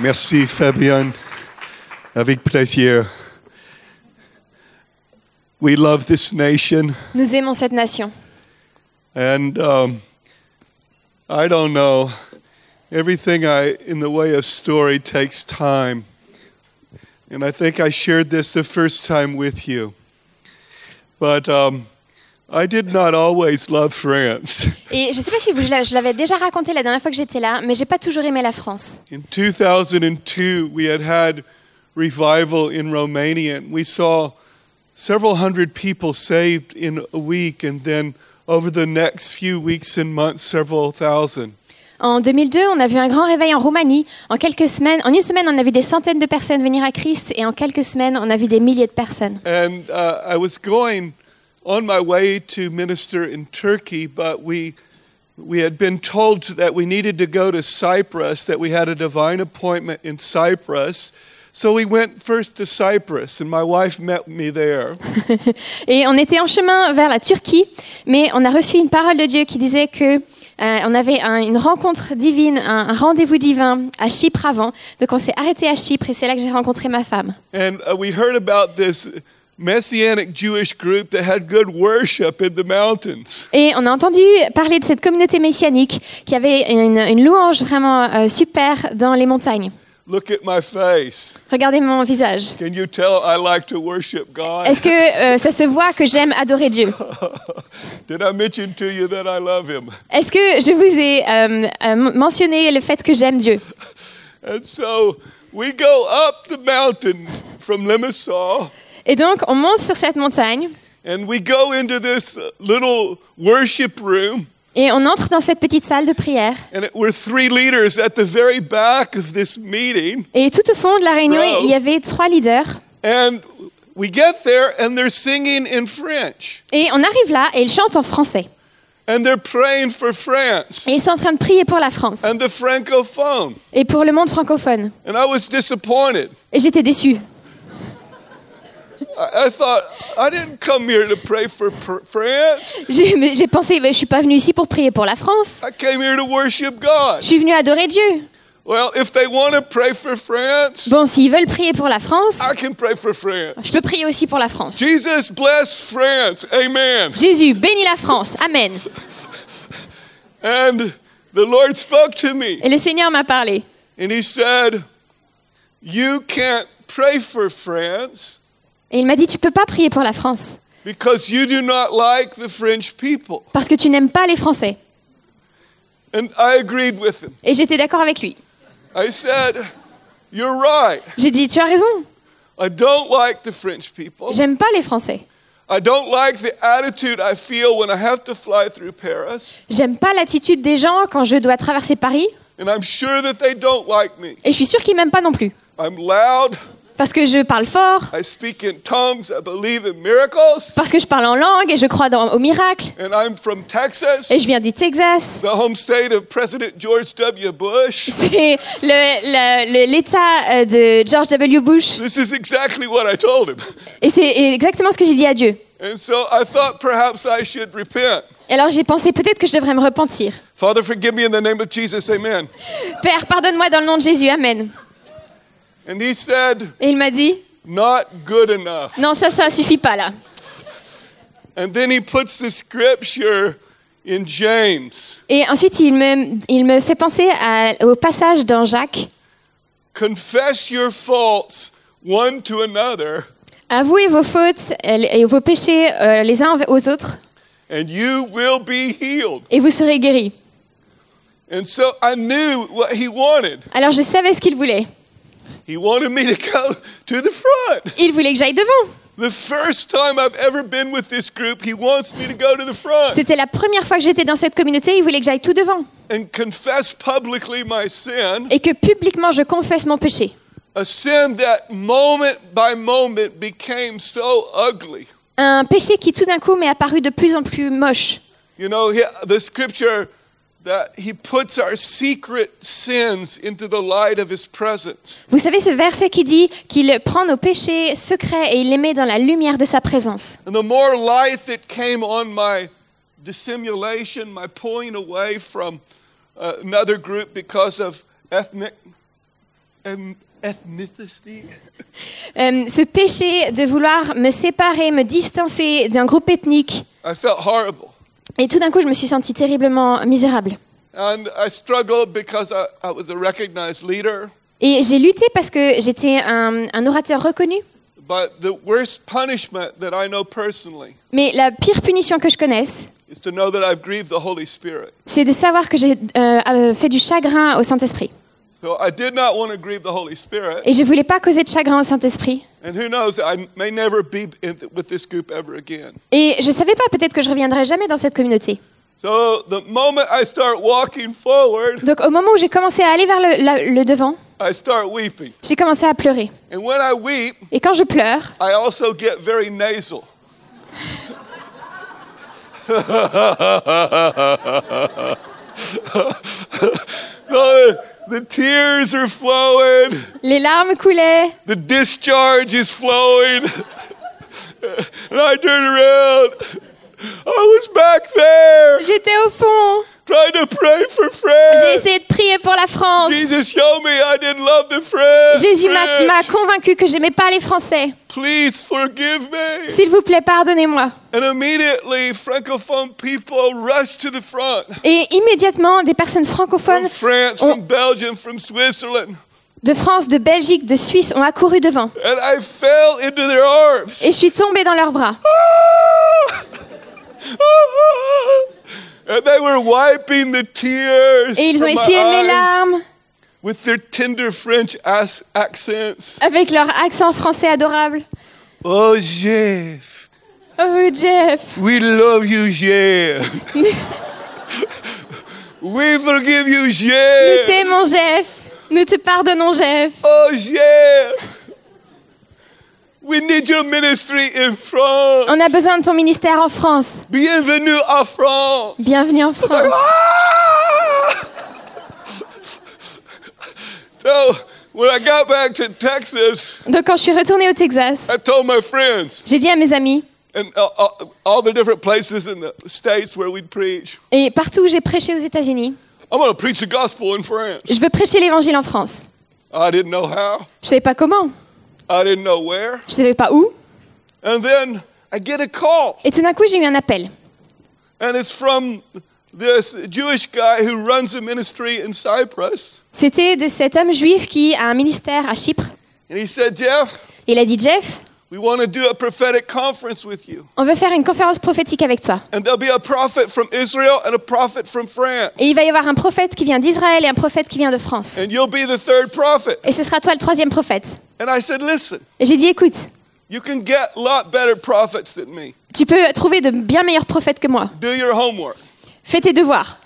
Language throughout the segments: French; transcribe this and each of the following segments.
Merci Fabienne. Avec plaisir. We love this nation Nous aimons cette nation. and um, I don't know. Everything I in the way of story takes time. And I think I shared this the first time with you. But um, I did not always love France. Et je ne sais pas si vous, je l'a- je l'avais déjà raconté la dernière fois que j'étais là, mais j'ai pas toujours aimé la France. In 2002, we had had revival in Romania, and we saw several hundred people saved in a week, and then over the next few weeks and months, several thousand. En 2002, on a vu un grand réveil en Roumanie. En quelques semaines, en une semaine, on a vu des centaines de personnes venir à Christ, et en quelques semaines, on a vu des milliers de personnes. And uh, I was going on my way to minister in Turkey, but we we had been told that we needed to go to Cyprus, that we had a divine appointment in Cyprus. So we went first to Cyprus, and my wife met me there. Et on était en chemin vers la Turquie, mais on a reçu une parole de Dieu qui disait que euh, on avait un- une rencontre divine, un, un rendez-vous divin à Chypre avant. Donc on s'est arrêté à Chypre et c'est là que j'ai rencontré ma femme. And uh, we heard about this Messianic Jewish group that had good worship in the mountains. Et on a entendu parler de cette communauté messianique qui avait une, une louange vraiment euh, super dans les montagnes. Look at my face. Regardez mon visage. Can you tell I like to worship God? Est-ce que euh, ça se voit que j'aime adorer Dieu? Did I mention to you that I love Him? Est-ce que je vous ai euh, euh, mentionné le fait que j'aime Dieu? And so we go up the mountain from Limassol Et donc on monte sur cette montagne and we go into this little worship room. et on entre dans cette petite salle de prière. And it, we're three leaders at the very back of this meeting. Et tout au fond de la réunion, il y avait trois leaders. And we get there and they're singing in French. Et on arrive là et ils chantent en français. And they're praying for France Et ils sont en train de prier pour la France and the Francophone. et pour le monde francophone. And I was disappointed. Et j'étais déçue. I, I thought, I didn't come here to pray for pr- France. J'ai pensé, mais je suis pas venue ici pour prier pour la France. I came here to worship God. Je suis venue adorer Dieu. Well, if they want to pray for France, Bon, s'ils veulent prier pour la France, I can pray for France. je peux prier aussi pour la France. Jesus bless France. Amen. Jésus, bénis la France. Amen. And the Lord spoke to me Et le Seigneur m'a parlé. and he said, You can't pray for France Et il m'a dit, tu peux pas prier pour la France because you do not like the French people. parce que tu n'aimes pas les Français. And I agreed with him. Et j'étais d'accord avec lui. I said, You're right. J'ai dit, tu as raison. I don't like the French people. J'aime pas les Français. I don't like the attitude I feel when I have to fly through Paris. J'aime pas l'attitude des gens quand je dois traverser Paris. And I'm sure that they don't like me. Et je suis sûre qu'ils m'aiment pas non plus. I'm loud. Parce que je parle fort, I speak in tongues. I believe in miracles. parce que je parle en langue et je crois dans, au miracle. And I'm from Texas, Et je viens du Texas. the home state of President George W. Bush. C'est l'État euh, de George W. Bush. This is exactly what I told him. Et c'est exactement ce que j'ai dit à Dieu. And so I thought perhaps I should repent. Et alors j'ai pensé peut-être que je devrais me repentir. Father, forgive me in the name of Jesus. Amen. Père, pardonne-moi dans le nom de Jésus. Amen. And he said, Et il m'a dit, Not good enough. non, ça, ça suffit pas là. And then he puts the scripture in James Et ensuite, il me, il me fait penser à- au passage dans Jacques. Confess your faults one to another, Avouez vos fautes euh, et vos péchés euh, les uns aux autres, and you will be healed. et vous serez guéris. And so I knew what he wanted. Alors je savais ce qu'il voulait. He wanted me to go to the front. Il voulait que j'aille devant. The first time I've ever been with this group, he wants me to go to the front C'était la première fois que j'étais dans cette communauté, il voulait que j'aille tout devant. and confess publicly my sin, Et que publiquement je confesse mon péché. a sin that moment by moment became so ugly. Un péché qui tout d'un coup m'est apparu de plus en plus moche. You know, he- the scripture that he puts our secret sins into the light of his presence. Vous savez ce verset qui dit qu'il prend nos péchés secrets et il les met dans la lumière de sa présence. And the more light that came on my dissimulation, my pulling away from uh, another group because of ethnic em- ethnicity. Euh, ce péché de vouloir me séparer, me distancer d'un groupe ethnique. I felt horrible. Et tout d'un coup, je me suis sentie terriblement misérable. And I struggled because I, I was a recognized leader. Et j'ai lutté parce que j'étais un, un orateur reconnu. But the worst punishment that I know personally Mais la pire punition que je connaisse, is to know that I've grieved the Holy Spirit. c'est de savoir que j'ai euh, euh, fait du chagrin au Saint-Esprit. So I did not want to grieve the Holy Spirit. Et je voulais pas causer de chagrin au Saint-Esprit. And who knows, I may never be in th- with this group ever again. Et je savais pas, peut-être que je reviendrai jamais dans cette communauté. So the moment I start walking forward, Donc au moment où j'ai commencé à aller vers le, la- le devant, I start weeping. j'ai commencé à pleurer. And when I weep, Et quand je pleure, I also get very nasal. so the tears are flowing, les larmes coulaient, the discharge is flowing. and I turn around. I was back there j'étais au fond, trying to pray for j'ai essayé de prier pour la France. Jesus showed me I didn't love the friends. Jésus m'a m'a convaincu que j'aimais pas les Français. Please forgive me. S'il vous plaît, pardonnez-moi. And immediately, francophone people rushed to the front. Et immédiatement, des personnes francophones From France, from Belgium, from Switzerland. de France, de Belgique, de Suisse ont accouru devant. And I fell into their arms. Et je suis tombée dans leurs bras. And they were wiping the tears Et ils ont from my essuyé mes eyes larmes with their tender French as- accents. avec leur accent français adorable. Oh, Jeff. Oh Jeff, We love you, Jeff. we forgive you, nous Jeff. t'aimons Jeff, nous te pardonnons Jeff. Oh, Jeff. We need your ministry in France. On a besoin de ton ministère en France. Bienvenue à France. Bienvenue en France. So when I got back to Texas, Donc quand je suis retournée au Texas, I told my friends j'ai dit à mes amis, and all the different places in the states where we'd preach, et partout où j'ai prêché aux États-Unis, I'm going to preach the gospel in France. je veux prêcher l'évangile en France. I didn't know how. Je savais pas comment, I didn't know where. je savais pas où. And then I get a call, Et tout d'un coup, j'ai eu un appel. and it's from this Jewish guy who runs a ministry in Cyprus. C'était de cet homme juif qui a un ministère à Chypre. And he said, Jeff, Il a dit Jeff, we want to do a prophetic conference with you. on veut faire une conférence prophétique avec toi. And there'll be a prophet from Israel and a prophet from France. Et il va y avoir un prophète qui vient d'Israël et un prophète qui vient de France. And you'll be the third prophet. Et ce sera toi le troisième prophète. And I said, listen, Et j'ai dit écoute, you can get a lot better prophets than me. tu peux trouver de bien meilleurs prophètes que moi. Do your homework. Fais tes devoirs.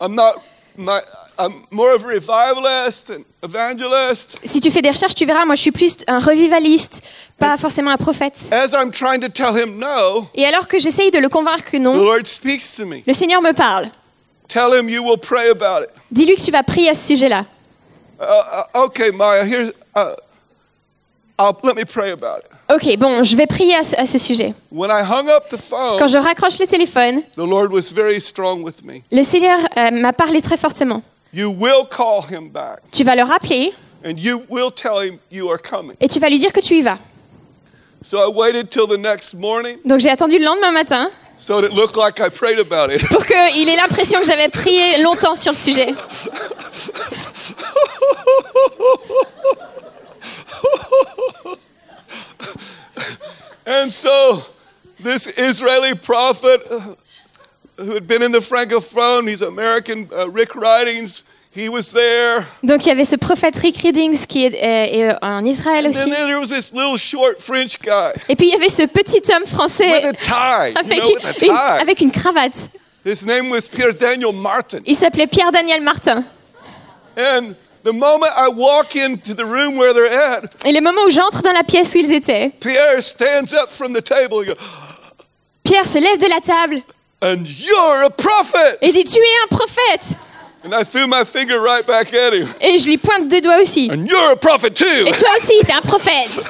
I'm not, my, I'm more of a revivalist and evangelist. Si tu fais des recherches, tu verras, moi je suis plus un revivaliste, pas forcément un prophète. As I'm trying to tell him no, Et alors que j'essaye de le convaincre que the non, Lord speaks to me. le Seigneur me parle. Tell him you will pray about it. Dis-lui que tu vas prier à ce sujet-là. Uh, uh, okay, Maya, here's, uh, I'll, let me pray about it. Ok, bon, je vais prier à ce, à ce sujet. When I hung up the phone, Quand je raccroche le téléphone, the Lord was very strong with me. le Seigneur euh, m'a parlé très fortement. You will call him back, Tu vas le rappeler and you will tell him you are coming. et tu vas lui dire que tu y vas. So I waited till the next morning Donc j'ai attendu le lendemain matin so it looked like I prayed about it. pour qu'il ait l'impression que j'avais prié longtemps sur le sujet. And so this Israeli prophet who had been in the Francophone, he's American, uh, Rick Ridings, he was there. Donc il y avait ce prophète Rick Readings qui est, est en Israël And aussi. then there was this little short French guy Et puis il y avait ce petit homme with français a tie, you avec know, with a une, tie. avec une cravate. His name was Pierre Daniel Martin. Il s'appelait Pierre-Daniel Martin. And the moment I walk into the room where they're at, Et le moment où j'entre dans la pièce où ils étaient, Pierre stands up from the table and, goes, Pierre se lève de la table and you're a prophet. et dit Tu es un prophète And I threw my finger right back at him. Et je lui pointe deux doigts aussi. And you're a prophet too. Et toi aussi, t'es un prophète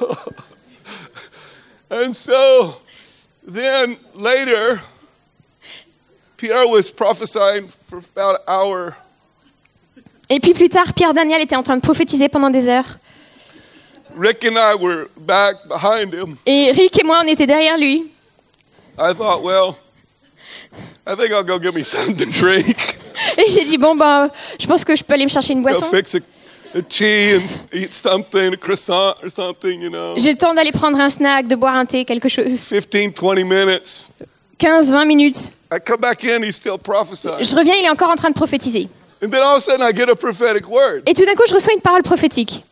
And so then later, Pierre was prophesying for about an hour. Et puis plus tard, Pierre Daniel était en train de prophétiser pendant des heures. Rick and I were back behind him. Et Rick et moi, on était derrière lui. I thought, well, I think I'll go get me something to drink. Et j'ai dit, bon, ben, je pense que je peux aller me chercher une Go boisson. fix a, a tea and eat something, a croissant or something, you know. J'ai le temps d'aller prendre un snack, de boire un thé, quelque chose. 15, 20 minutes. 15, 20 minutes. I come back in, he's still prophesying. Je reviens, il est encore en train de prophétiser. And then all of a sudden I get a prophetic word. Et tout d'un coup, je reçois une parole prophétique.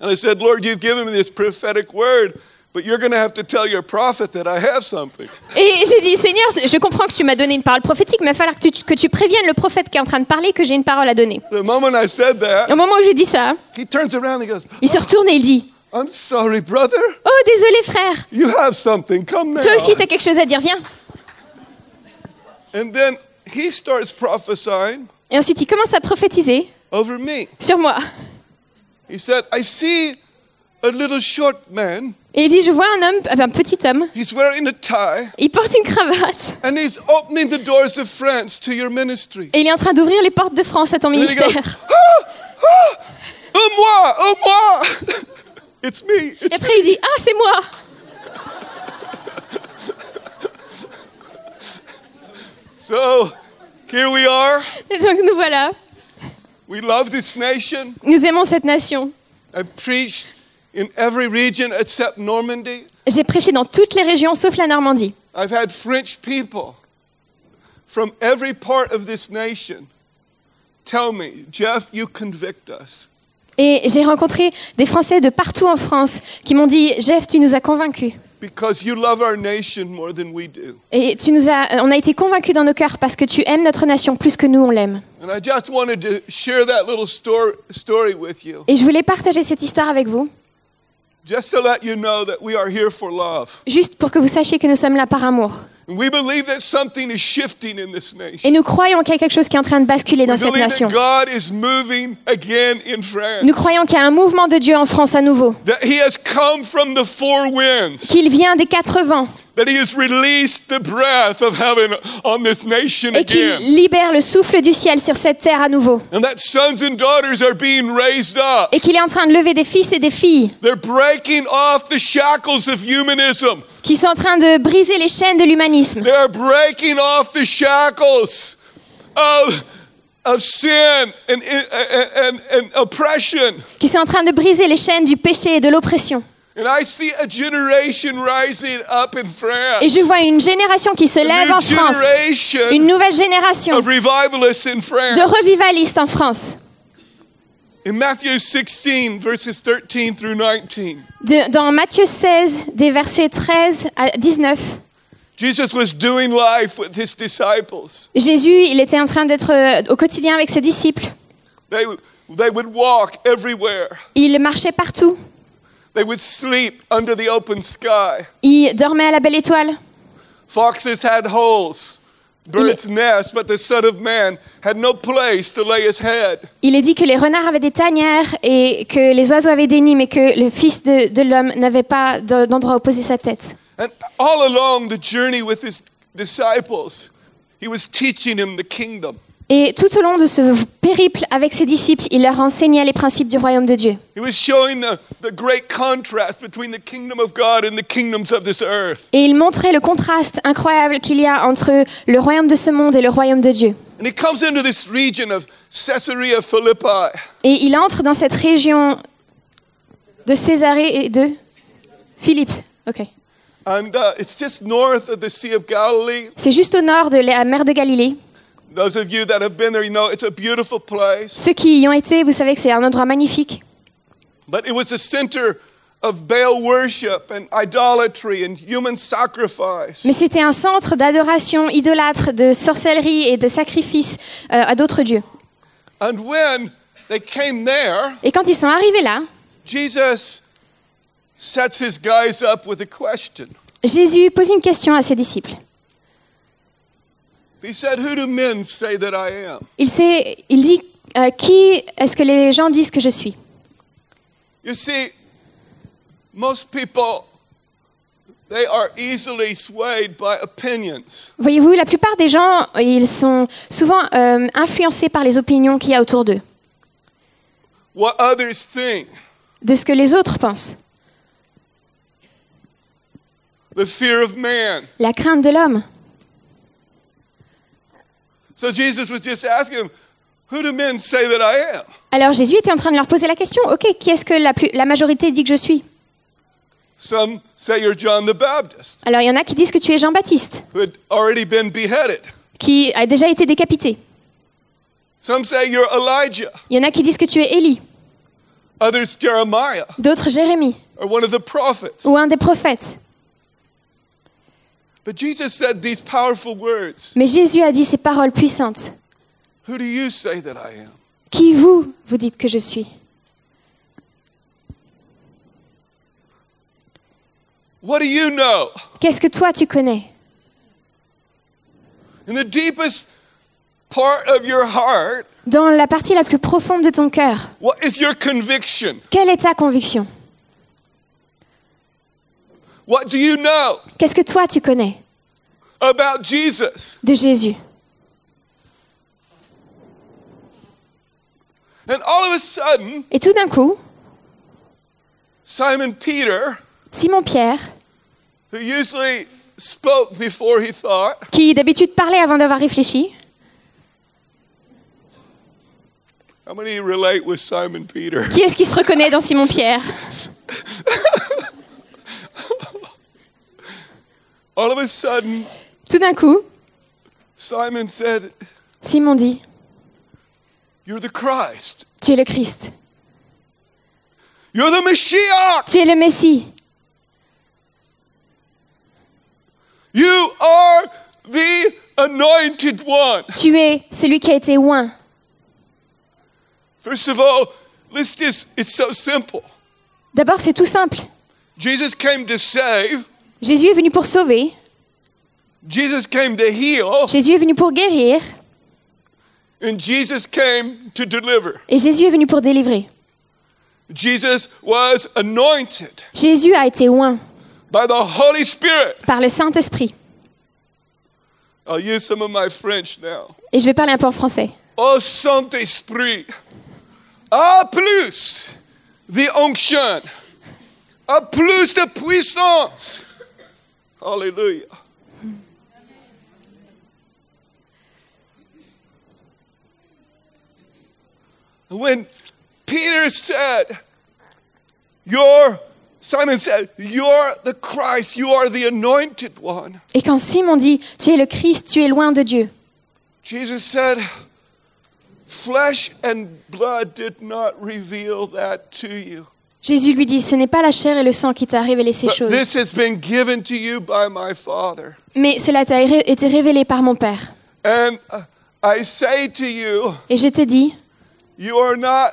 And I said, Lord, you've given me this prophetic word, but you're going to have to tell your prophet that I have something. Et j'ai dit, Seigneur, je comprends que tu m'as donné une parole prophétique, mais il va falloir que tu, que tu préviennes le prophète qui est en train de parler que j'ai une parole à donner. The moment I said that, Au moment où j'ai dit ça, he turns around and he goes, il se retourne et il dit, I'm sorry, brother. Oh, désolé frère, You have something. Come now. toi aussi tu as quelque chose à dire, viens. And then he starts prophesying Et ensuite, il commence à prophétiser over me. sur moi. He said, I see a little short man. Et il dit, je vois un homme, euh, un petit homme, He's wearing a tie il porte une cravate, and he's opening the doors of France to your ministry. et il est en train d'ouvrir les portes de France à ton ministère. Oh, moi, oh, moi. it's me. Et après, il dit, ah, c'est moi. So here we are. Et donc nous voilà, We love this nation. nous aimons cette nation. I've preached in every region except Normandy. J'ai prêché dans toutes les régions sauf la Normandie. I've had French people from every part of this nation tell me, Jeff, you convict us. Et j'ai rencontré des Français de partout en France qui m'ont dit Jeff, tu nous as convaincus. Because you love our nation more than we do. Et tu nous as, on a été convaincus dans nos cœurs parce que tu aimes notre nation plus que nous on l'aime. And I just wanted to share that little story, story with you, Et je voulais partager cette histoire avec vous, just to let you know that we are here for love. juste pour que vous sachiez que nous sommes là par amour. And we believe that something is shifting in this Et nous croyons qu'il y a quelque chose qui est en train de basculer dans We cette believe nation. that God is moving again in France. Nous croyons qu'il y a un mouvement de Dieu en France à nouveau, That He has come from the four winds. qu'il vient des quatre vents That He has released the breath of heaven on this nation et qu'il again. libère le souffle du ciel sur cette terre à nouveau. And that sons and daughters are being raised up. Et qu'il est en train de lever des fils et des filles They're breaking off the shackles of humanism. qui sont en train de briser les chaînes de l'humanisme, They're breaking off the shackles of, of sin and, and, and, and oppression. qui sont en train de briser les chaînes du péché et de l'oppression. And I see a generation rising up in France. Et je vois une génération qui se a lève en France, generation une nouvelle génération of revivalists in France. de revivalistes en France. In Matthew 16, verses 13 through 19, De- dans Matthieu 16, des versets 13 à 19, Jesus was doing life with his disciples. Jésus, il était en train d'être euh, au quotidien avec ses disciples. They, they would walk everywhere. Il marchait partout. They would sleep under the open sky. Il dormait à la belle étoile. Foxes had holes, birds nest, but the Son of Man had no place to lay his head. Il est dit que les renards avaient des tanières et que les oiseaux avaient des nids, mais que le Fils de, de l'homme n'avait pas de- d'endroit où poser sa tête. And all along the journey with his disciples, he was teaching him the kingdom. Et tout au long de ce périple avec ses disciples, il leur enseignait les principes du royaume de Dieu. Et il montrait le contraste incroyable qu'il y a entre le royaume de ce monde et le royaume de Dieu. Et il entre dans cette région de Césarée et de Philippe. Ok. And it's just north of the Sea of Galilee. C'est juste au nord de la mer de Galilée. Those of you that have been there, you know it's a beautiful place. Ceux qui y ont été, vous savez que c'est un endroit magnifique. But it was a center of Baal worship and idolatry and human sacrifice. Mais c'était un centre d'adoration idolâtre, de sorcellerie et de sacrifice euh, à d'autres dieux. And when they came there, Et quand ils sont arrivés là, Jesus sets his guys up with a question. Jésus pose une question à ses disciples. He said, Who do men say that I am? Il, sait- il dit euh, Qui est-ce que les gens disent que je suis? You see, most people, they are easily swayed by opinions. Voyez-vous, la plupart des gens, ils sont souvent euh, influencés par les opinions qu'il y a autour d'eux. what others think, de ce que les autres pensent, the fear of man. la crainte de l'homme. So Jesus was just asking them, Who do men say that I am? Alors Jésus était en train de leur poser la question, ok, qui est-ce que la, plus- la majorité dit que je suis? Some say you're John the Baptist, Alors il y en a qui disent que tu es Jean-Baptiste, who had already been beheaded. qui a déjà été décapité. Some say you're Elijah, Il y en a qui disent que tu es Élie, others Jeremiah, d'autres Jérémie, or one of the prophets. ou un des prophètes. But Jesus said these powerful words Mais Jésus a dit ces paroles puissantes. Who do you say that I am? Qui vous, vous dites que je suis? What do you know? Qu'est-ce que toi tu connais? In the deepest part of your heart, Dans la partie la plus profonde de ton cœur, what is your conviction? quelle est ta conviction? What do you know Qu'est-ce que toi tu connais about Jesus? de Jésus? And all of a sudden, Et tout d'un coup, Simon Peter, Simon-Pierre, who usually spoke before he thought, qui d'habitude parlait avant d'avoir réfléchi, how many relate with Simon Peter? qui est-ce qui se reconnaît dans Simon-Pierre All of a sudden, Tout d'un coup, Simon said, Simon dit, You're the Christ. tu es le Christ, You're the Mashiach. tu es le Messie, You are the anointed one. tu es celui qui a été oint. First of all, let's just, it's so simple. D'abord, c'est tout simple. Jesus came to save, Jésus est venu pour sauver, Jesus came to heal, Jésus est venu pour guérir, and Jesus came to deliver. et Jésus est venu pour délivrer. Jesus was anointed Jésus a été oint by the Holy Spirit. par le Saint-Esprit. I'll use some of my French now. Et je vais parler un peu en français. Au Saint-Esprit, à plus the onction, à plus de puissance. Hallelujah. When Peter said, You're, Simon said, You're the Christ, you are the anointed one. Et quand Simon dit, tu es le Christ, tu es loin de Dieu, Jesus said, Flesh and blood did not reveal that to you. Jésus lui dit, ce n'est pas la chair et le sang qui t'a révélé ces choses, this has been given to you by my Father. mais cela t'a ré- été révélé par mon Père. And uh, I say to you, Et je te dis, you are not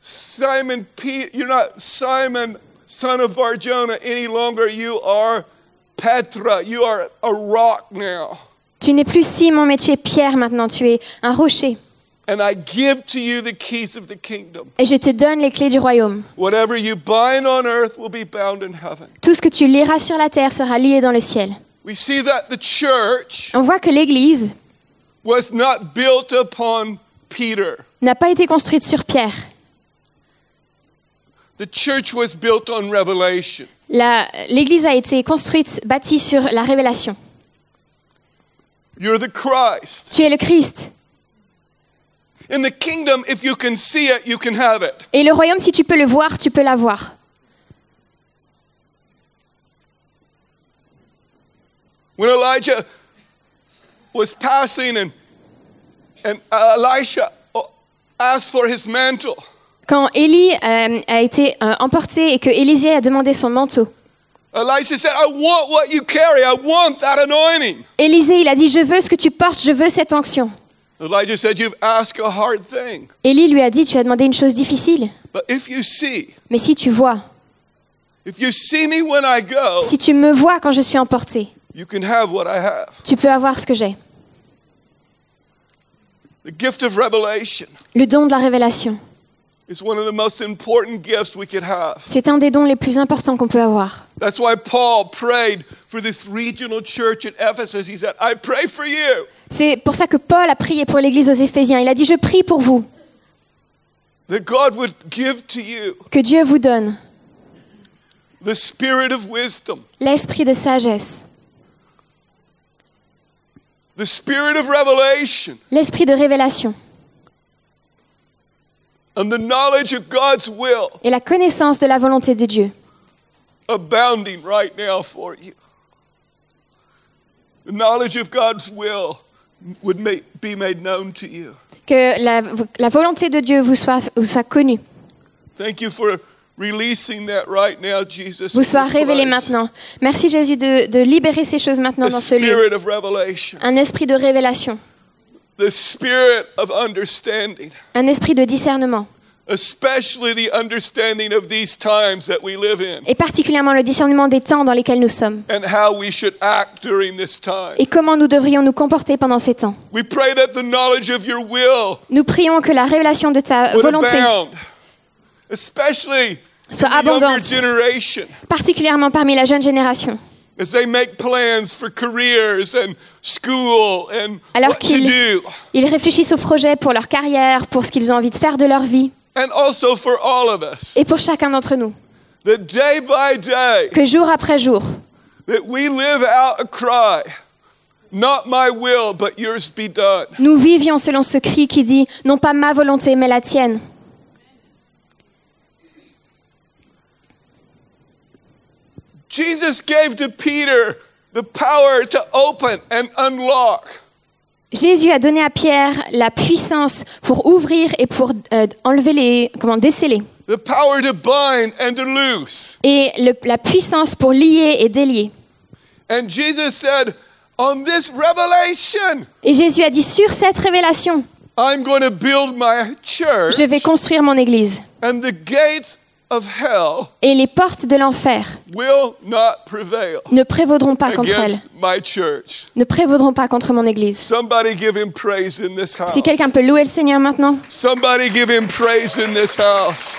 Simon P. You're not Simon, son of Barjona, any longer. You are Petra. You are a rock now. tu n'es plus Simon, mais tu es Pierre maintenant, tu es un rocher. And I give to you the keys of the kingdom. Et je te donne les clés du royaume. Whatever you bind on earth will be bound in heaven. Tout ce que tu liras sur la terre sera lié dans le ciel. We see that the church On voit que l'Église was not built upon Peter. n'a pas été construite sur Pierre. The church was built on revelation. La- L'Église a été construite, bâtie sur la révélation. You're the Christ. Tu es le Christ. Et le royaume, si tu peux le voir, tu peux l'avoir. When Elijah was passing and, and Elisha asked for his mantle, Quand Élie euh, a été euh, emporté et que Élisée a demandé son manteau, Elisha said, I want what you carry. I want that anointing. Élisée, il a dit, je veux ce que tu portes, je veux cette onction. Elijah said, You've asked a hard thing. Élie lui a dit, tu as demandé une chose difficile. But if you see, Mais si tu vois, if you see me when I go, si tu me vois quand je suis emporté, you can have what I have. tu peux avoir ce que j'ai. The gift of revelation Le don de la révélation, is one of the most important gifts we could have. c'est un des dons les plus importants qu'on peut avoir. For this regional church at Ephesus. He said, I pray for you. C'est pour ça que Paul a prié pour l'Église aux Éphésiens. Il a dit, je prie pour vous, that God would give to you que Dieu vous donne the spirit of wisdom, l'esprit de sagesse, the spirit of revelation, l'esprit de révélation. And the knowledge of God's will et la connaissance de la volonté de Dieu. abounding right now for you. The knowledge of God's will would make, be made known to you. que la, la volonté de Dieu vous soit, vous soit connue, Thank you for releasing that right now, Jesus. vous soit révélée maintenant. Merci Jésus de, de libérer ces choses maintenant dans ce lieu. spirit of revelation, Un esprit de révélation, the spirit of understanding, un esprit de discernement, especially the understanding of these times that we live in et particulièrement le discernement des temps dans lesquels nous sommes and how we should act during this time. et comment nous devrions nous comporter pendant ces temps. We pray that the knowledge of your will Nous prions que la révélation de ta volonté, abound, especially Soit abondante. particulièrement parmi la jeune génération, as they make plans for careers and school and Alors qu'ils- réfléchissent aux projets pour leur carrière, pour ce qu'ils ont envie de faire de leur vie, And also for all of us, et pour chacun d'entre nous, that day by day, que jour après jour, that we live out a cry, not my will, but yours be done. nous vivions selon ce cri qui dit non pas ma volonté mais la tienne. Jesus gave to Peter the power to open and unlock. Jésus a donné à Pierre la puissance pour ouvrir et pour euh, enlever les comment déceler the power to bind and to loose. et le- la puissance pour lier et délier. And Jesus said, On this revelation, Et Jésus a dit sur cette révélation, I'm going to build my church, je vais construire mon église and the gates et les portes de l'enfer ne prévaudront pas contre elle, ne prévaudront pas contre mon église. Somebody give him praise in this house. Si quelqu'un peut louer le Seigneur maintenant, Somebody give him praise in this house.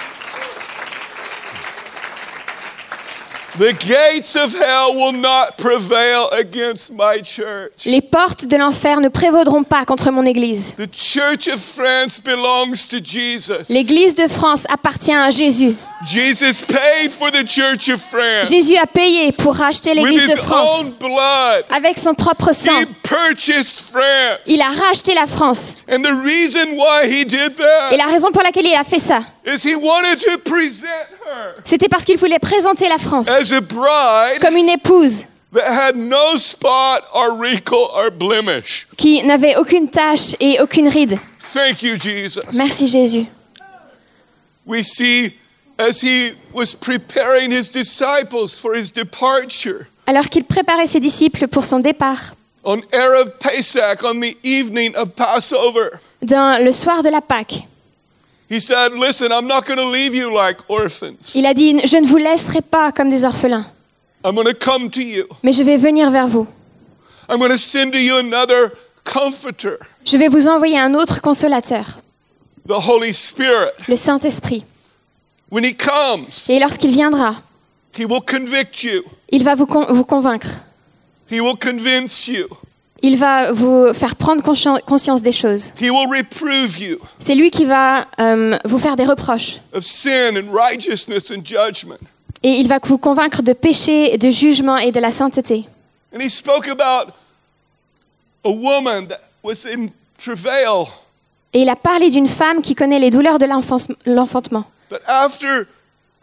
The gates of hell will not prevail against my church. les portes de l'enfer ne prévaudront pas contre mon église. The Church of France belongs to Jesus. L'église de France appartient à Jésus. Jesus paid for the Church of France Jésus a payé pour racheter l'église de France own blood. avec son propre sang. He purchased France. Il a racheté la France. And the reason why he did Et that la raison pour laquelle il a fait ça, is he wanted to present her c'était parce qu'il voulait présenter la France as a bride comme une épouse that had no spot or wrinkle or blemish. qui n'avait aucune tache et aucune ride. Thank you, Jesus. Merci Jésus. We see as he was preparing his disciples for his departure Alors qu'il préparait ses disciples pour son départ, on Erev Pesach, on the evening of Passover, dans le soir de la Pâque, he said, Listen, I'm not going to leave you like orphans. il a dit, je ne vous laisserai pas comme des orphelins, I'm going to come to you. mais je vais venir vers vous. I'm going to send to you another comforter, Je vais vous envoyer un autre consolateur, the Holy Spirit. le Saint-Esprit. When he comes, Et lorsqu'il viendra, he will convict you, il va vous, con- vous convaincre. he will convince you, Il va vous faire prendre conscien- conscience des choses. he will reprove you C'est lui qui va euh, vous faire des reproches. of sin and righteousness and judgment. Et il va vous convaincre de péché, de jugement et de la sainteté. And he spoke about a woman that was in travail, Et il a parlé d'une femme qui connaît les douleurs de l'enfance- l'enfantement. But after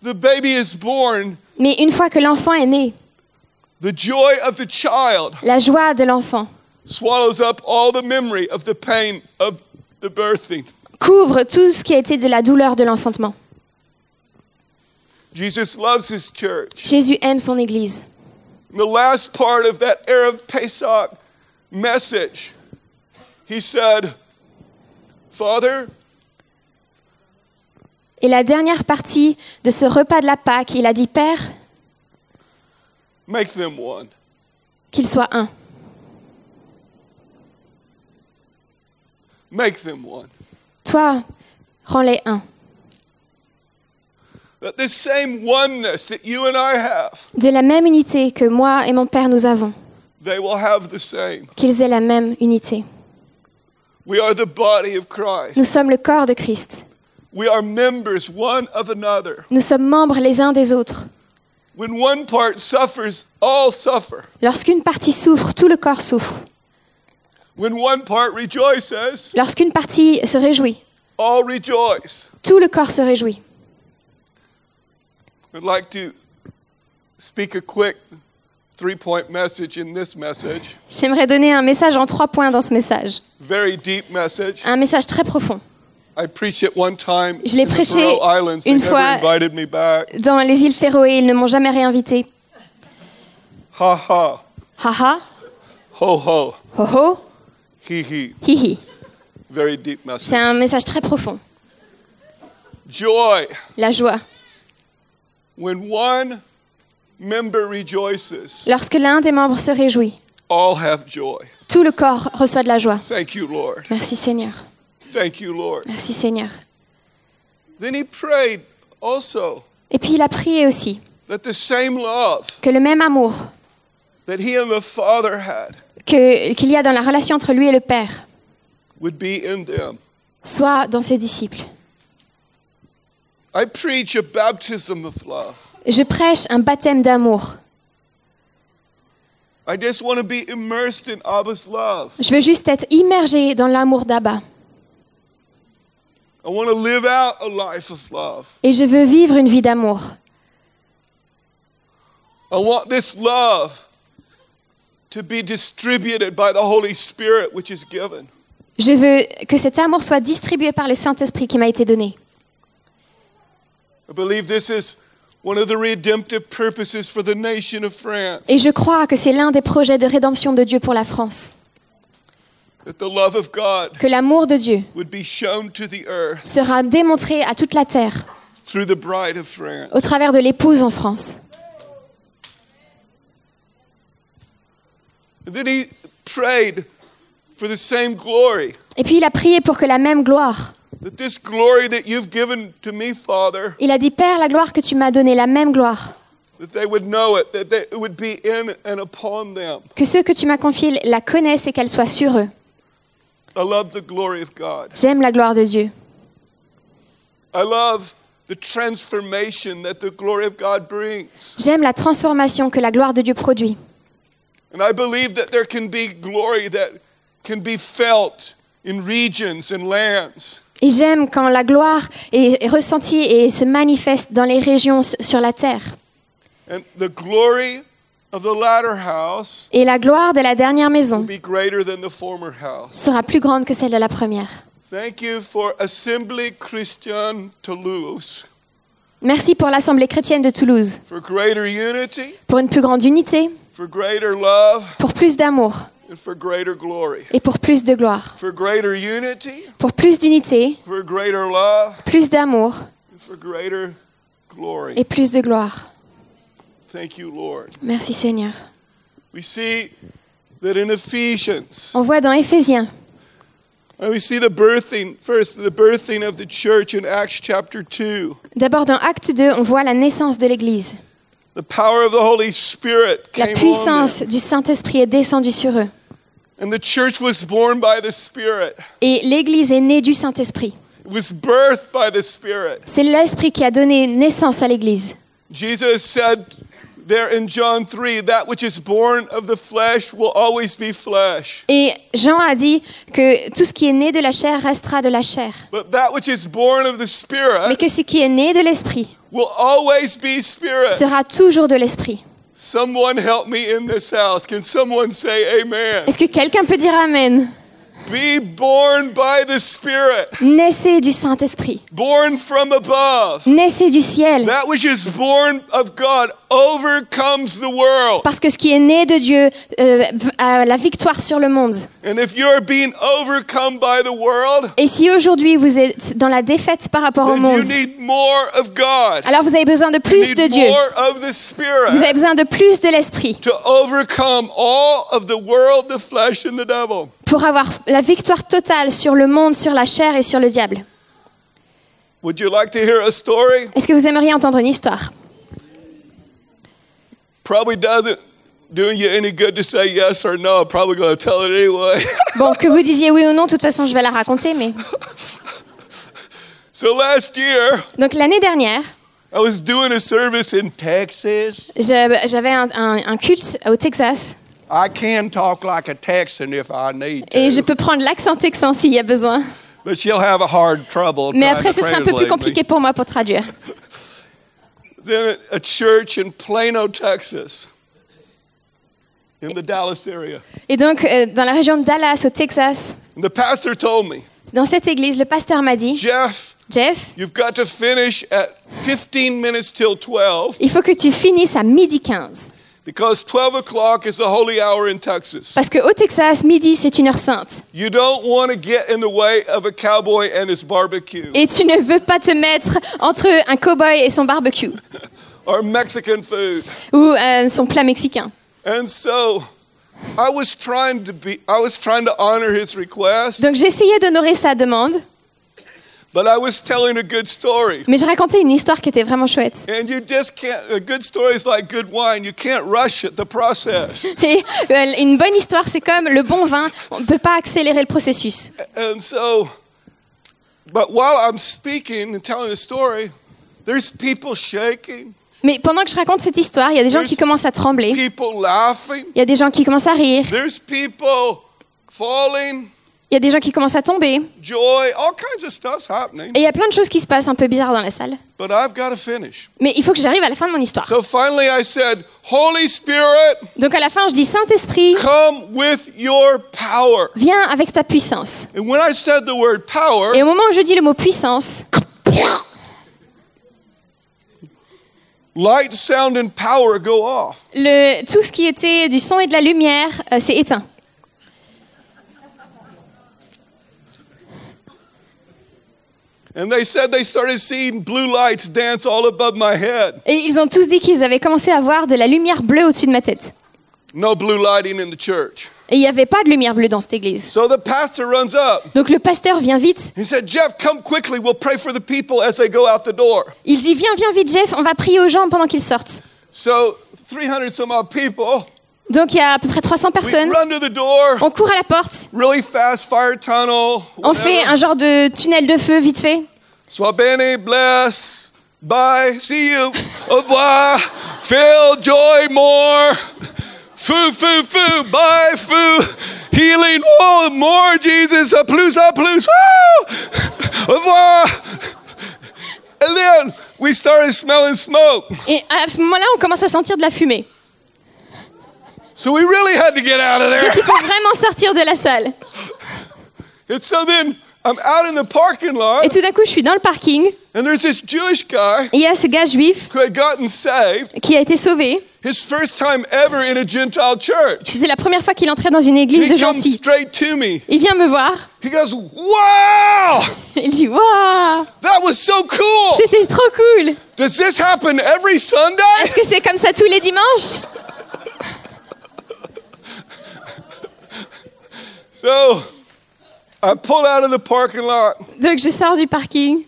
the baby is born, Mais une fois que l'enfant est né, the joy of the child la joie de l'enfant swallows up all the memory of the pain of the birthing. couvre tout ce qui a été de la douleur de l'enfantement. Jesus loves his church. Jésus aime son Église. In the last part of that Arab Pesach message, he said, Father, Et la dernière partie de ce repas de la Pâque, il a dit Père, make them one. qu'il soit un. Make them one. Toi, rends-les un. That the same oneness that you and I have, De la même unité que moi et mon Père nous avons, qu'ils aient la même unité. We are the body of Nous sommes le corps de Christ. We are members one of another. Nous sommes membres les uns des autres. When one part suffers, all suffer. Lorsqu'une partie souffre, tout le corps souffre. When one part rejoices, Lorsqu'une partie se réjouit, all rejoice. tout le corps se réjouit. I'd like to speak a quick three point message in this message. J'aimerais donner un message en trois points dans ce message. Very deep message. Un message très profond. I preached it one time Je l'ai prêché une fois. Dans les îles Féroé, ils ne m'ont jamais réinvité. Ha ha. Haha, Ho ho. ho ho, hi hi. Very deep message. C'est un message très profond. Joy. La joie. When one member rejoices, Lorsque l'un des membres se réjouit, all have joy. tout le corps reçoit de la joie. Thank you, Lord. Merci Seigneur. Thank you, Lord. Merci Seigneur. Then he prayed also Et puis il a prié aussi that the same love que le même amour that he and the Father had que- qu'il y a dans la relation entre lui et le Père would be in them. soit dans ses disciples. I preach a baptism of love. Je prêche un baptême d'amour. I just want to be immersed in Abba's love. Je veux juste être immergé dans l'amour d'Abba. I want to live out a life of love. Et je veux vivre une vie d'amour. I want this love to be distributed by the Holy Spirit, which is given. Je veux que cet amour soit distribué par le Saint-Esprit qui m'a été donné. I believe this is one of the redemptive purposes for the nation of France. Et je crois que c'est l'un des projets de rédemption de Dieu pour la France. That the love of God Que l'amour de Dieu would be shown to the earth sera démontré à toute la terre through the bride of France. au travers de l'épouse en France. And then he prayed for the same glory. Et puis il a prié pour que la même gloire. That this glory that you've given to me, Father, Il a dit Père, la gloire que tu m'as donnée, la même gloire. that they would know it, that they, it would be in and upon them. Que ceux que tu m'as confiés la connaissent et qu'elle soit sur eux. I love the glory of God. J'aime la gloire de Dieu. I love the transformation that the glory of God brings. J'aime la transformation que la gloire de Dieu produit. And I believe that there can be glory that can be felt in regions and lands. Et j'aime quand la gloire est ressentie et se manifeste dans les régions sur la terre. And the glory of the latter house Et la gloire de la dernière maison will be greater than the former house. sera plus grande que celle de la première. Thank you for Assembly Christian Toulouse, Merci pour l'Assemblée chrétienne de Toulouse, pour une plus grande unité, pour plus d'amour et pour plus de gloire. Pour plus d'unité, plus d'amour et plus de gloire. Thank you, Lord. Merci Seigneur. We see that in Ephesians, On voit dans Éphésiens, and we see the birthing, first, the birthing of the church in Acts chapter 2. d'abord dans Acte 2, on voit la naissance de l'Église. The power of the Holy Spirit La came on puissance them, du Saint-Esprit est descendue sur eux. and the church was born by the Spirit. Et l'Église est née du Saint-Esprit. It was birthed by the Spirit. C'est l'Esprit qui a donné naissance à l'Église. Jesus said there in John 3 that which is born of the flesh will always be flesh, Et Jean a dit que tout ce qui est né de la chair restera de la chair. but that which is born of the Mais Spirit que ce qui est né de l'Esprit will always be Spirit. sera toujours de l'Esprit. Someone help me in this house. Can someone say amen? Est-ce que quelqu'un peut dire Amen? Be born by the Spirit, Naissez du Saint-Esprit. born from above. Naissez du ciel. That which is born of God overcomes the world. Parce que ce qui est né de Dieu euh, a la victoire sur le monde. And if you're being overcome by the world, Et si aujourd'hui vous êtes dans la défaite par rapport au then you monde, need more of God. alors vous avez besoin de You plus de need Dieu. more of the Vous Spirit avez besoin de plus de l'Esprit to overcome all of the world, the flesh, and the devil. Pour avoir la victoire totale sur le monde, sur la chair et sur le diable. Would you like to hear a story? Est-ce que vous aimeriez entendre une histoire? Probably doesn't do you any good to say yes or no. I'm probably going to tell it anyway. Bon, que vous disiez oui ou non, de toute façon, je vais la raconter, mais So last year, Donc l'année dernière, I was doing a service in Texas. je- j'avais un, un- un culte au Texas I can talk like a Texan if I need et je to, peux prendre l'accent texan s'il y a besoin. but she'll have a hard trouble Mais après, to ce sera un peu plus compliqué me. pour moi pour traduire. Then a church in Plano, Texas, in the Dallas area. Et donc, euh, dans la région de Dallas, au Texas, And the pastor told me, dans cette église, le pasteur m'a dit, Jeff, Jeff, you've got to finish at 15 minutes till 12 il faut que tu finisses à midi 15. Because 12 o'clock is the holy hour in Texas. Parce qu'au Texas, midi, c'est une heure sainte. You don't want to get in the way of a cowboy and his barbecue Et tu ne veux pas te mettre entre un cow-boy et son barbecue or Mexican food. ou euh, son plat mexicain. And so I was trying to be I was trying to honor his request, Donc essayé d'honorer sa demande, but I was telling a good story. mais je racontais une histoire qui était vraiment chouette. And you just can't a good story is like good wine. You can't rush it, the process. Et euh, une bonne histoire, c'est comme le bon vin, on ne peut pas accélérer le processus. And so but while I'm speaking and telling the story, there's people shaking, Mais pendant que je raconte cette histoire, il y a des gens qui commencent à trembler, people laughing, il y a des gens qui commencent à rire, there's people falling, il y a des gens qui commencent à tomber, joy, all kinds of stuff's happening. et il y a plein de choses qui se passent un peu bizarres dans la salle. But I've got to finish. Mais il faut que j'arrive à la fin de mon histoire. So finally I said, Holy Spirit, Donc à la fin, je dis Saint-Esprit, come with your power. viens avec ta puissance. And when I said the word power, Et au moment où je dis le mot puissance, light, sound, and power go off. le, tout ce qui était du son et de la lumière euh, s'est éteint. And they said they started seeing blue lights dance all above my head. Et ils ont tous dit qu'ils avaient commencé à voir de la lumière bleue au-dessus de ma tête. No blue lighting in the church. Et il n'y avait pas de lumière bleue dans cette église. So the pastor runs up. Donc le pasteur vient vite. He said, Jeff, come quickly. We'll pray for the people as they go out the door. Il dit Viens, viens vite, Jeff, on va prier aux gens pendant qu'ils sortent. So 300 some odd people, Donc il y a à peu près 300 we personnes. On court à la porte. really fast fire tunnel. On fait un genre de tunnel de feu vite fait. Sois béni, bless, bye, see you, au revoir, feel joy more, foo, foo, foo, bye, foo, healing, oh, more Jesus, a plus, a plus, au revoir. And then we started smelling smoke. Et à ce moment-là, on commence à sentir de la fumée. So we really had to get out of Donc there. il faut vraiment sortir de la salle. And so then I'm out in the parking Et lot, tout d'un coup, je suis dans le parking. and there's this Jewish guy Et il y a ce gars juif who had gotten saved, qui a été sauvé. his first time ever in a Gentile church. C'était la première fois qu'il entrait dans une église He de gentils. straight to me. Il vient me voir. He goes, Wow, Il dit Waouh, that was so cool. c'était trop cool. Does this happen every Sunday? Est-ce que c'est comme ça tous les dimanches? So I pull out of the parking lot Donc je sors du parking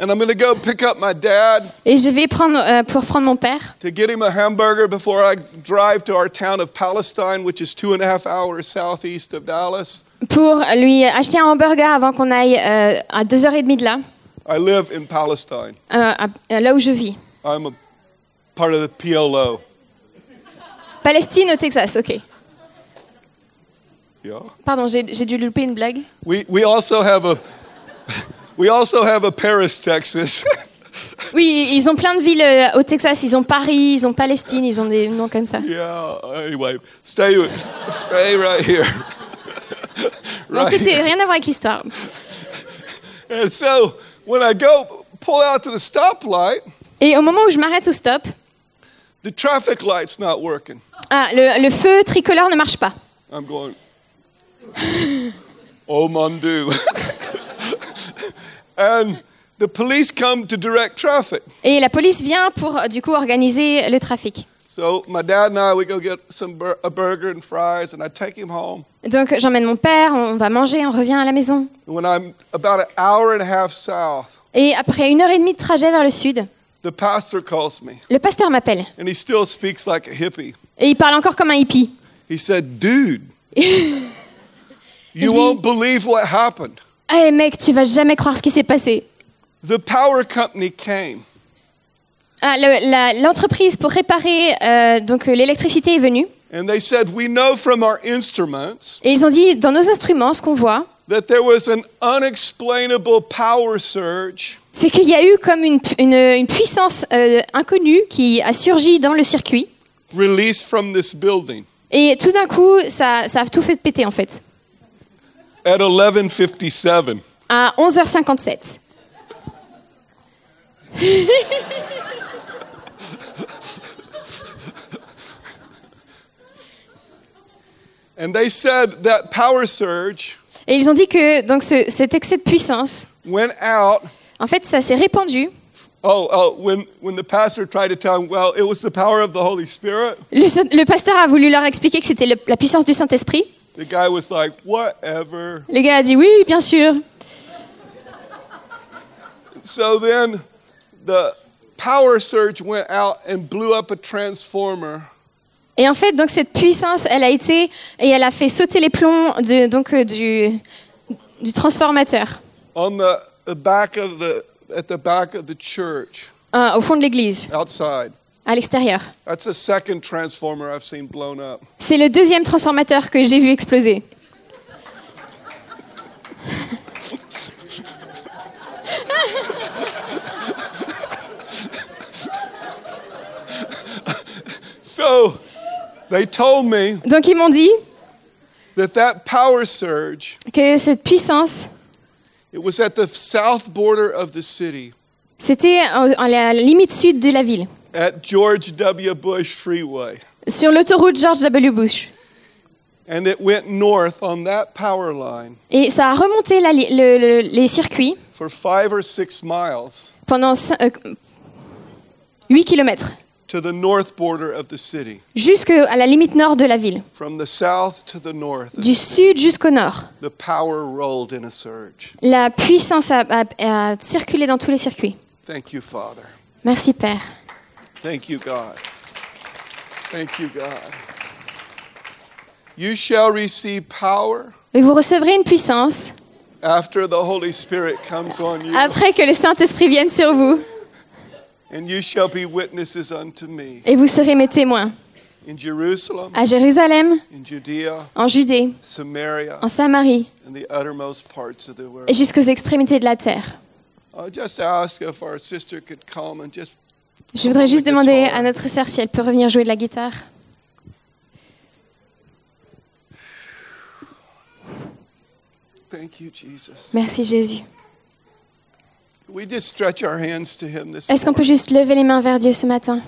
and I'm going to go pick up my dad et je vais prendre euh, pour prendre mon père to get him a hamburger before I drive to our town of Palestine, which is two and a half hours southeast of Dallas. pour lui acheter un hamburger avant qu'on aille euh, à 2h30 de là, I live in Palestine. euh, à là où je vis. I'm a part of the PLO. Palestine au Texas, ok. Yeah. Pardon, j'ai dû louper une blague. We, we also have a we also have a Paris, Texas. Oui, ils ont plein de villes euh, au Texas. Ils ont Paris, ils ont Palestine, ils ont des noms comme ça. yeah. Anyway, stay stay right here. Non, right c'était rien à voir avec l'histoire. And so when I go pull out to the stoplight, Et au moment où je m'arrête au stop, the traffic light's not working. ah, le, le feu tricolore ne marche pas. I'm going, oh mon Dieu. and the police come to direct traffic. Et la police vient pour euh, du coup organiser le trafic. So my dad and I, we go get some bur- a burger and fries, and I take him home. Donc j'emmène mon père, on va manger, on revient à la maison. And when I'm about an hour and a half south, Et après une heure et demie de trajet vers le sud, the pastor calls me, le pasteur m'appelle. and he still speaks like a hippie. Et il parle encore comme un hippie. He said, "Dude, you dit- won't believe what happened. Eh mec, tu vas jamais croire ce qui s'est passé. the power company came Ah, le- la- L'entreprise pour réparer euh, donc euh, l'électricité est venue and they said, We know from our instruments et ils ont dit dans nos instruments ce qu'on voit, that there was an unexplainable power surge c'est qu'il y a eu comme une, une- une puissance euh, inconnue qui a surgi dans le circuit released from this building et tout d'un coup ça, ça a tout fait péter en fait. At 1157. À 11h57. And they said that power surge Et ils ont dit que donc ce- cet excès de puissance, went out. en fait, ça s'est répandu. Oh, oh when, when the pastor tried to tell him, well, it was the power of the Holy Spirit, Le, pasteur a voulu leur expliquer que c'était le- la puissance du Saint-Esprit. The guy was like, whatever. Le gars a dit oui, bien sûr. So then the power surge went out and blew up a transformer Et en fait, donc cette puissance, elle a été et elle a fait sauter les plombs de, donc euh, du, du transformateur on the, the back of the at the back of the church euh, au fond de l'église, outside. À l'extérieur. That's the second transformer I've seen blown up. C'est le deuxième transformateur que j'ai vu exploser. So they told me Donc ils m'ont dit that that power surge que cette puissance, it was at the south border of the city c'était à la limite sud de la ville, at George W. Bush Freeway. sur l'autoroute George W. Bush. And it went north on that power line Et ça a remonté la li- le- le- les circuits for five or six miles pendant 8 km, to the north border of the city. jusqu'à la limite nord de la ville. From the south to the north, Du sud jusqu'au nord. the power rolled in a surge. La puissance a, a- a circulé dans tous les circuits. Thank you, Father. Merci Père. Thank you, God. Thank you, God. You shall receive power Et vous recevrez une puissance after the Holy Spirit comes on you, après que le Saint-Esprit vienne sur vous. and you shall be witnesses unto me Et vous serez mes témoins in Jerusalem, à Jérusalem, in Judea, en Judée, Samaria, en Samarie and the uttermost parts of the world. et jusqu'aux extrémités de la terre. I'll just ask if our sister could come and just Je voudrais juste demander à notre sœur si elle peut revenir jouer de la guitare. thank you, Jesus. Merci Jésus. We just stretch our hands to Him this Est-ce qu'on peut juste lever les mains vers Dieu ce matin?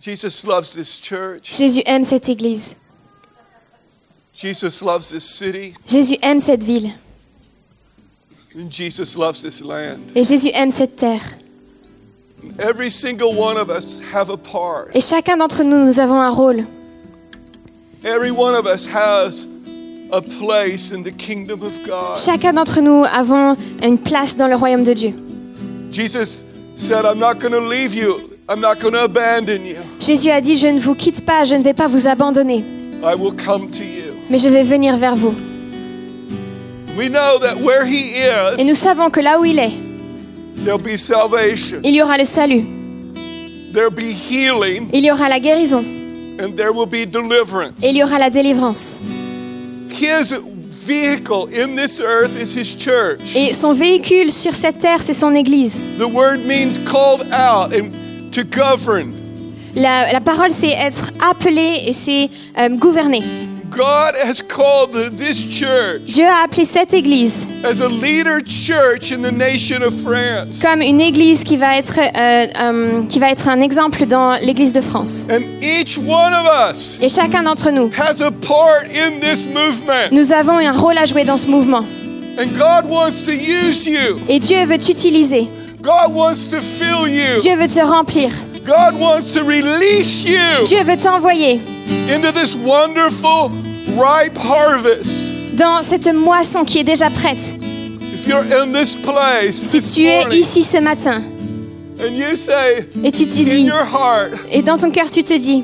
Jesus loves this church. Jésus aime cette église. Jesus loves this city. Jésus aime cette ville. Et Jésus aime cette terre. Every single one of us have a part. Et chacun d'entre nous, nous avons un rôle. Every one of us has a place in the kingdom of God. Chacun d'entre nous avons une place dans le royaume de Dieu. Jesus said, I'm not going to leave you. I'm not going to abandon you. Jésus a dit, je ne vous quitte pas, je ne vais pas vous abandonner, I will come to you. mais je vais venir vers vous. We know that where he Et nous savons que là où il est, there'll be salvation. il y aura le salut, There'll be healing il y aura la guérison, and there will be deliverance. et il y aura la délivrance. His vehicle in this earth is his church. Et son véhicule sur cette terre, c'est son Église. The word means called out and to govern. La, la parole, c'est être appelé et c'est euh, gouverner. God has called this church Dieu a appelé cette Église as a leader church in the nation of France. comme une Église qui va être, euh, euh, qui va être un exemple dans l'Église de France. And each one of us Et chacun d'entre nous, has a part in this movement. nous avons un rôle à jouer dans ce mouvement. And God wants to use you. Et Dieu veut t'utiliser. God wants to fill you. Dieu veut te remplir. God wants to release you Dieu veut t'envoyer into this wonderful ripe harvest. dans cette moisson qui est déjà prête. If you're in this place Si this tu es morning ici ce matin and you say et tu te in dis, your heart, et dans ton cœur tu te dis,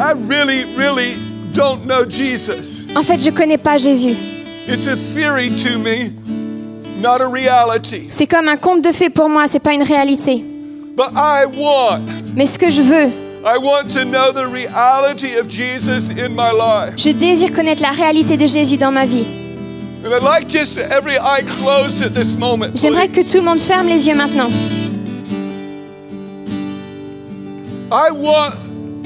I really, really don't know Jesus. en fait je connais pas Jésus. It's a theory to me, not a reality. C'est comme un conte de fées pour moi, c'est pas une réalité. But I want, Mais ce que je veux, I want to know the reality of Jesus in my life. je désire connaître la réalité de Jésus dans ma vie. And I'd like just every eye closed at this moment. J'aimerais que tout le monde ferme les yeux maintenant. I want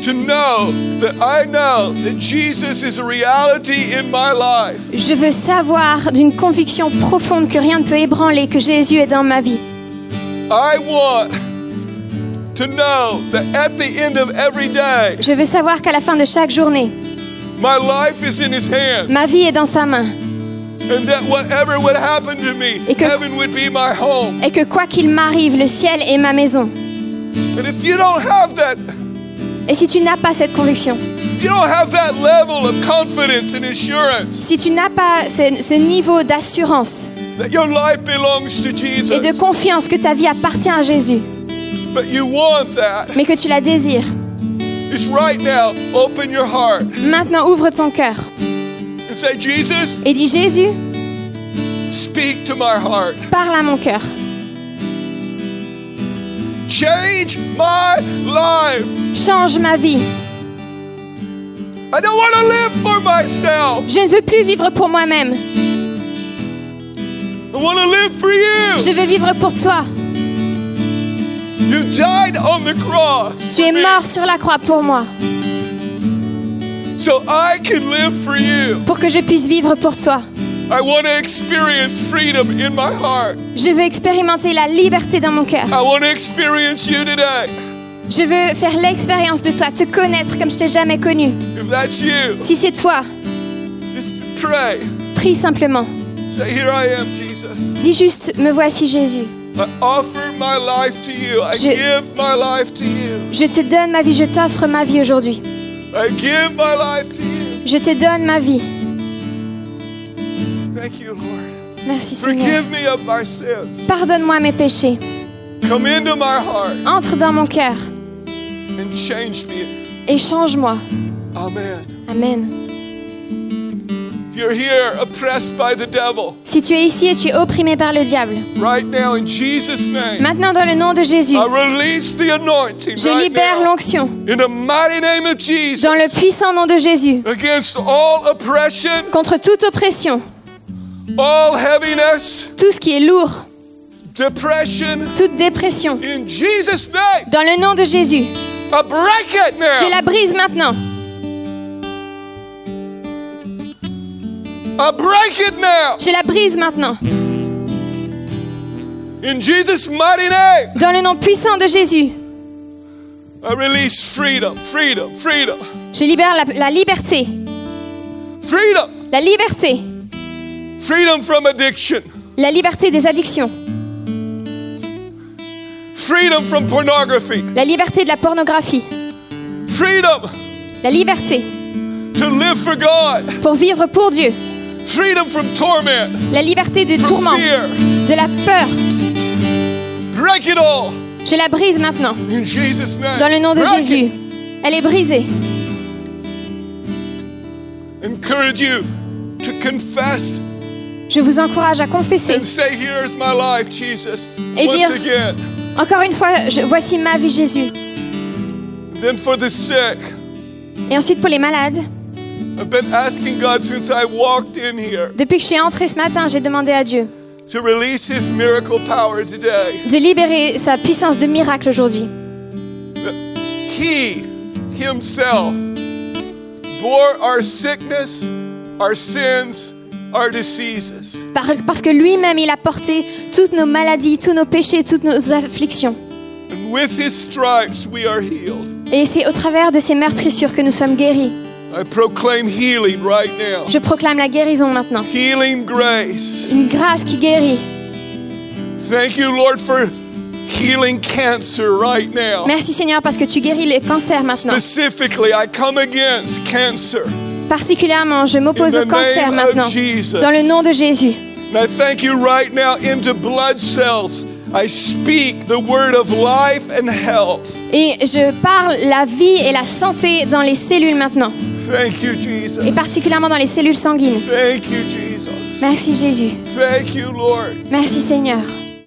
to know that I know that Jesus is a reality in my life. Je veux savoir d'une conviction profonde que rien ne peut ébranler que Jésus est dans ma vie. I want Je veux savoir qu'à la fin de chaque journée, my life is in His hands. ma vie est dans sa main And that whatever would happen to me, Et que- heaven would be my home. et que quoi qu'il m'arrive, le ciel est ma maison. And if you don't have that, Et si tu n'as pas cette conviction, if you don't have that level of confidence and assurance si tu n'as pas ce, niveau d'assurance et de confiance que ta vie appartient à Jésus, but you want that, mais que tu la désires, just right now, open your heart maintenant ouvre ton cœur and say, Jesus, et dis Jésus, speak to my heart. parle à mon cœur. Change my life. Change ma vie. I don't want to live for myself. Je ne veux plus vivre pour moi-même. I want to live for you. Je veux vivre pour toi. You died on the cross. Tu es for me, mort sur la croix pour moi, So I can live for you. pour que je puisse vivre pour toi. I want to experience freedom in my heart. Je veux expérimenter la liberté dans mon cœur. I want to experience you today. Je veux faire l'expérience de toi, te connaître comme je t'ai jamais connu. If that's you, Si c'est toi, just pray. prie simplement. Say, Here I am, Jesus. Dis juste, me voici Jésus. I offer my life to you. I Je- give my life to you. Je te donne ma vie, je t'offre ma vie aujourd'hui. I give my life to you. Je te donne ma vie. Thank you, Lord. Merci Seigneur. Pardonne-moi mes péchés. Entre dans mon cœur and change me. et change-moi. Amen. Amen. Si tu es ici et tu es opprimé par le diable, right now in Jesus' name, maintenant dans le nom de Jésus, I release the anointing je libère l'onction in the mighty name of Jesus dans le puissant nom de Jésus against all oppression, contre toute oppression, all heaviness, tout ce qui est lourd, depression. toute dépression. In Jesus' name, Dans le nom de Jésus, I break it je la brise maintenant. I break it now. Je la brise maintenant. In Jesus' mighty name, Dans le nom puissant de Jésus, I release freedom, freedom, freedom, je libère la, la liberté. freedom, La liberté. freedom from addiction, La liberté des addictions. freedom from pornography, La liberté de la pornographie. freedom La liberté to live for God, pour vivre pour Dieu. Freedom from torment, La liberté du tourment, fear. de la peur. Break it all Je la brise maintenant. in Jesus' name. Dans le nom de Break it. Jésus. Elle est brisée. Encourage you to confess Je vous encourage à confesser. and say, life, Jesus. Et Once dire- again. Encore une fois, je, voici ma vie Jésus. Then for the sick, Et ensuite pour les malades. Depuis que je suis entrée ce matin, j'ai demandé à Dieu to release His miracle power today. de libérer sa puissance de miracle aujourd'hui. He Himself bore our sickness, our sins, our diseases. Par- parce que lui-même, il a porté toutes nos maladies, tous nos péchés, toutes nos afflictions. And with His stripes, we are healed. Et c'est au travers de ces meurtrissures que nous sommes guéris. I proclaim healing right now. Je proclame la guérison maintenant. Healing grace. Une grâce qui guérit. Thank you, Lord, for healing cancer right now. Merci Seigneur parce que tu guéris les cancers maintenant. Specifically, I come against cancer. Particulièrement, je m'oppose au cancer maintenant. Dans le nom de Jésus. And I thank you right now into blood cells. I speak the word of life and health. Et je parle la vie et la santé dans les cellules maintenant. Thank you, Jesus. Et particulièrement dans les cellules sanguines. Thank you, Jesus. Jesus. Merci Jésus. Thank you, Lord. Merci Seigneur.